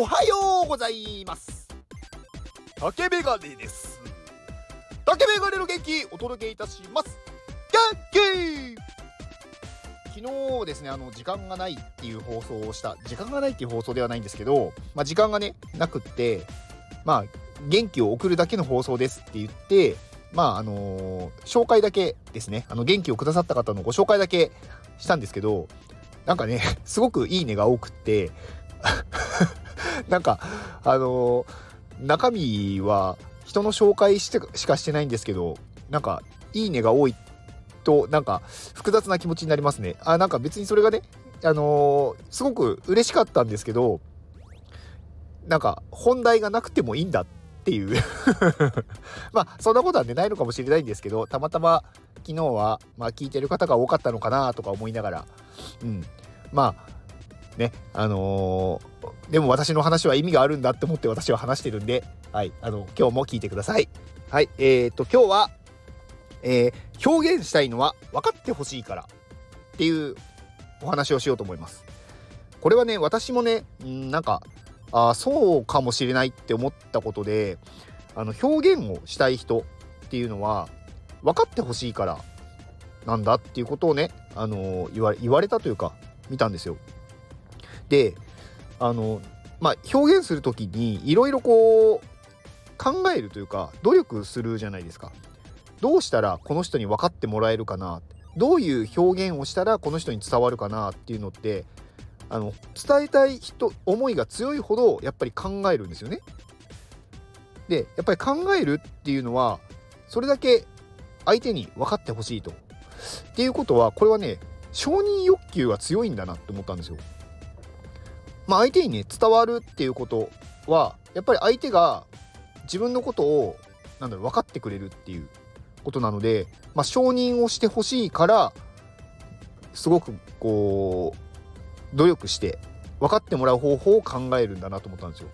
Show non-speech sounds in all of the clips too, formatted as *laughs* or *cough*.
おはようございます。竹メガネです。竹メガネの元気お届けいたします。元気!昨日ですねあの時間がないっていう放送をした時間がないっていう放送ではないんですけどまあ時間がねなくってまあ元気を送るだけの放送ですって言ってまああのー、紹介だけですね。あの元気をくださった方のご紹介だけしたんですけどなんかねすごくいいねが多くってなんかあの、中身は人の紹介してしかしてないんですけどなんかいいねが多いとなんか複雑な気持ちになりますね。あなんか別にそれがねあの、すごく嬉しかったんですけどなんか本題がなくてもいいんだっていう。*laughs* まあそんなことはねないのかもしれないんですけどたまたま昨日はまあ聞いてる方が多かったのかなとか思いながら。うん。まあね。あのー、でも私の話は意味があるんだって思って私は話してるんではい。あの今日も聞いてください。はい。えー、っと今日は、えー、表現したいのは分かってほしいからっていうお話をしようと思います。これはね私もねんなんかあそうかもしれないって思ったことであの表現をしたい人っていうのは分かってほしいからなんだっていうことをね、あのー、言われたというか見たんですよ。であのまあ表現する時にいろいろこう考えるというか努力するじゃないですか。どうしたらこの人に分かってもらえるかなどういう表現をしたらこの人に伝わるかなっていうのってあの伝えたい人思いが強いほどやっぱり考えるんですよね。でやっぱり考えるっていうのはそれだけ相手に分かってほしいと。っていうことはこれはね承認欲求が強いんだなって思ったんですよ。まあ相手にね伝わるっていうことはやっぱり相手が自分のことをなんだろう分かってくれるっていうことなので、まあ、承認をしてほしいからすごくこう努力して分かってもらう方法を考えるんだなと思ったんですよ。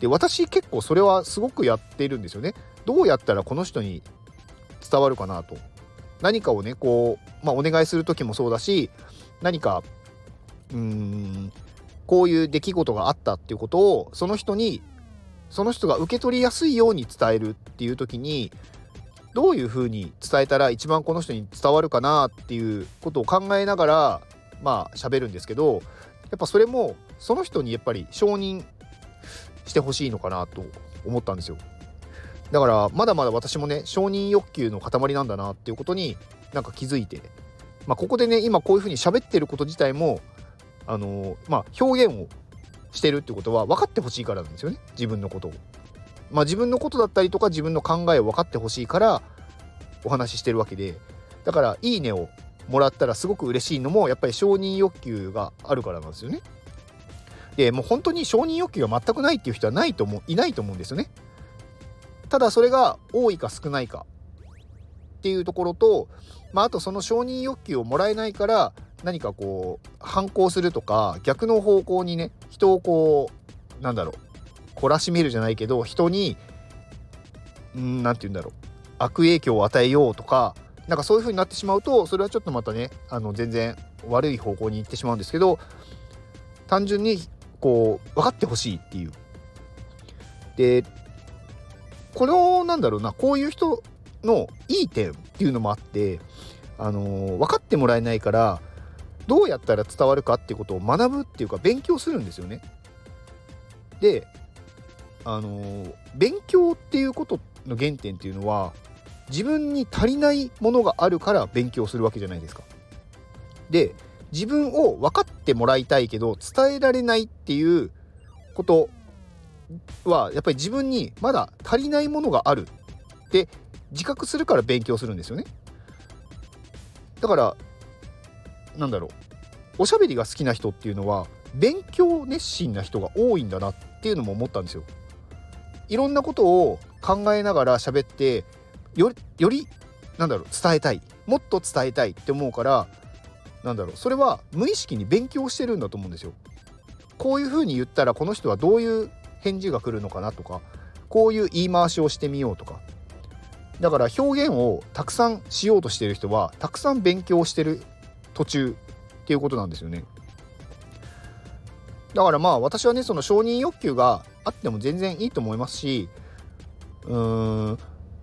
で私結構それはすごくやってるんですよね。どうやったらこの人に伝わるかなと。何かをねこう、まあ、お願いする時もそうだし何かうーんこういう出来事があったっていうことをその人にその人が受け取りやすいように伝えるっていう時にどういうふうに伝えたら一番この人に伝わるかなっていうことを考えながらまあ喋るんですけどやっぱそれもその人にやっぱり承認してほしいのかなと思ったんですよ。だからまだまだ私もね承認欲求の塊なんだなっていうことになんか気づいて、まあ、ここでね今こういうふうに喋ってること自体もあの、まあ表現をしてるってことは分かってほしいからなんですよね自分のことを。まあ自分のことだったりとか自分の考えを分かってほしいからお話ししてるわけでだから「いいね」をもらったらすごく嬉しいのもやっぱり承認欲求があるからなんですよね。でもう本当に承認欲求が全くないっていう人はないと思ういないと思うんですよね。ただそれが多いか少ないかっていうところと、まあ、あとその承認欲求をもらえないから何かこう反抗するとか逆の方向にね人をこうなんだろう懲らしめるじゃないけど人に何て言うんだろう悪影響を与えようとかなんかそういう風になってしまうとそれはちょっとまたねあの全然悪い方向に行ってしまうんですけど単純にこう分かってほしいっていう。でこれをなんだろうなこういう人のいい点っていうのもあってあの、分かってもらえないからどうやったら伝わるかっていうことを学ぶっていうか勉強するんですよね。であのー、勉強っていうことの原点っていうのは自分に足りないものがあるから勉強するわけじゃないですか。で自分を分かってもらいたいけど伝えられないっていうことはやっぱり自分にまだ足りないものがあるって自覚するから勉強するんですよね。だからなんだろうおしゃべりが好きな人っていうのは勉強熱心な人が多いんだなっていうのも思ったんですよ。いろんなことを考えながら喋ってよりなんだろう伝えたいもっと伝えたいって思うからなんだろうそれは無意識に勉強してるんだと思うんですよ。こういうふうに言ったらこの人はどういう返事が来るのかなとかこういう言い回しをしてみようとかだから表現をたくさんしようとしてる人はたくさん勉強してる途中っていうことなんですよね。だからまあ私はねその承認欲求があっても全然いいと思いますしうーん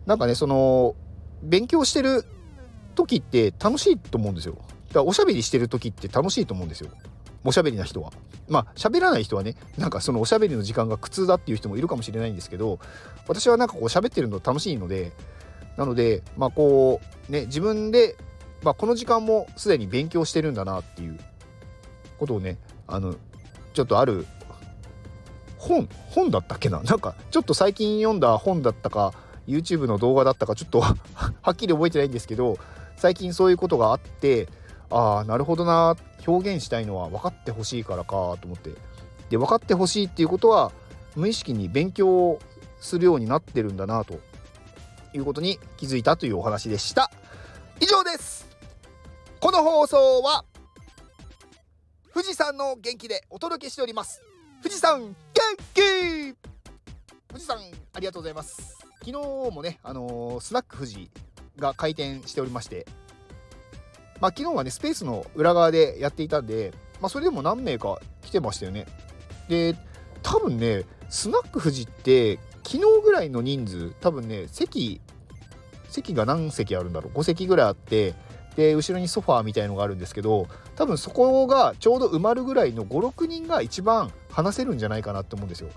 なんかねその勉強してる時って楽しいと思うんですよ。だからおしゃべりしてる時って楽しいと思うんですよ。おしゃべりな人は。まあ喋らない人はねなんかそのおしゃべりの時間が苦痛だっていう人もいるかもしれないんですけど私はなんかこう喋ってるの楽しいのでなのでまあこうね自分で、まあ、この時間もすでに勉強してるんだなっていうことをねあのちょっとある本本だったっけな？なんかちょっと最近読んだ本だったか YouTube の動画だったかちょっと *laughs* はっきり覚えてないんですけど最近そういうことがあってああなるほどな表現したいのは分かってほしいからかと思って。で分かってほしいっていうことは無意識に勉強をするようになってるんだなということに気づいたというお話でした。以上です。この放送は富士山の元気でお届けしております。富士山元気!富士山ありがとうございます。昨日もねあのー、スナック富士が開店しておりましてまあ昨日はねスペースの裏側でやっていたんでまあそれでも何名か来てましたよね。で多分ねスナック富士って昨日ぐらいの人数多分ね席席が何席あるんだろう。5席ぐらいあってで後ろにソファーみたいのがあるんですけど多分そこがちょうど埋まるぐらいの56人が一番話せるんじゃないかなって思うんですよ。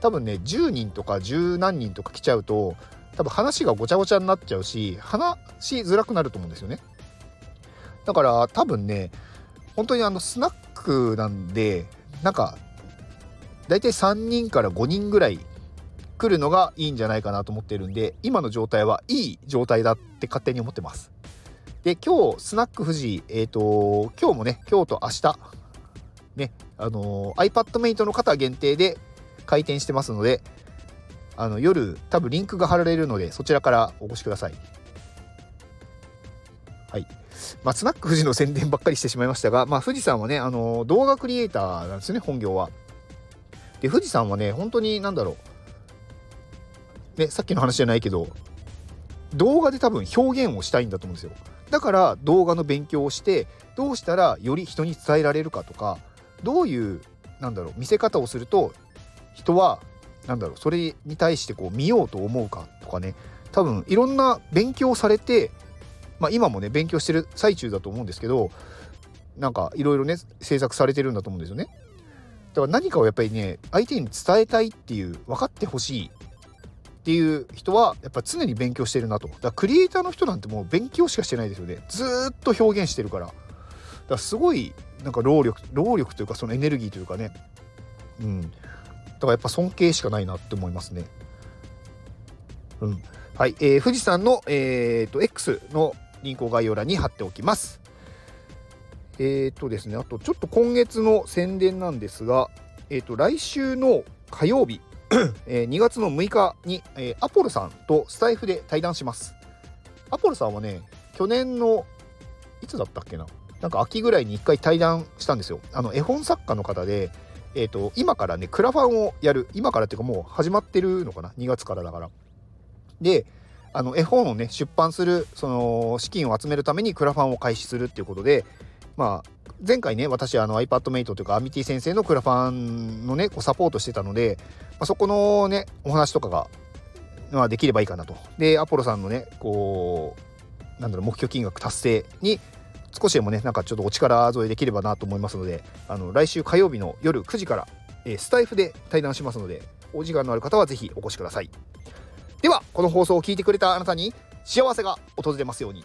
多分ね10人とか10何人とか来ちゃうと多分話がごちゃごちゃになっちゃうし話しづらくなると思うんですよね。だから多分ね本当にあのスナックなんでなんか大体3人から5人ぐらい来るのがいいんじゃないかなと思ってるんで今の状態はいい状態だって勝手に思ってます。で今日スナック富士えっ、ー、と今日もね今日と明日ねあのー、iPadMate の方限定で開店してますのであの夜多分リンクが貼られるのでそちらからお越しくださいはいまあ、スナック富士の宣伝ばっかりしてしまいましたが、まあ、富士山はね、あの動画クリエイターなんですね、本業は。で、富士山はね、本当になんだろう。ね、さっきの話じゃないけど、動画で多分表現をしたいんだと思うんですよ。だから動画の勉強をしてどうしたらより人に伝えられるかとかどういうなんだろう見せ方をすると人はなんだろうそれに対してこう見ようと思うかとかね多分いろんな勉強されて、まあ、今もね勉強してる最中だと思うんですけどなんかいろいろね制作されてるんだと思うんですよね。だから何かをやっぱりね相手に伝えたいっていう分かってほしいっていう人はやっぱ常に勉強してるなと。だクリエイターの人なんてもう勉強しかしてないですよね。ずっと表現してるから。だからすごいなんか労力労力というかそのエネルギーというかね。うん。だからやっぱ尊敬しかないなって思いますね。うん。はい、えー、富士山の、えーと、X のリンクを概要欄に貼っておきます。えっ、ー、とですね。あとちょっと今月の宣伝なんですがえっ、ー、と来週の火曜日 *clears throat* えー、2月の6日に、えー、アポロさんとスタイフで対談します。アポロさんはね、去年の、いつだったっけな？なんか秋ぐらいに1回対談したんですよ。あの、絵本作家の方で、えっ、ー、と、今からね、クラファンをやる。今からっていうかもう始まってるのかな ?2 月からだから。で、あの、絵本をね、出版する、その、資金を集めるためにクラファンを開始するっていうことで、まあ、前回ね私あの iPadMate というかアミティ先生のクラファンのねこうサポートしてたので、まあ、そこのねお話とかが、まあ、できればいいかなと。でアポロさんのねこうなんだろう目標金額達成に少しでもねなんかちょっとお力添えできればなと思いますのであの来週火曜日の夜9時から、えー、スタイフで対談しますのでお時間のある方は是非お越しください。ではこの放送を聞いてくれたあなたに幸せが訪れますように。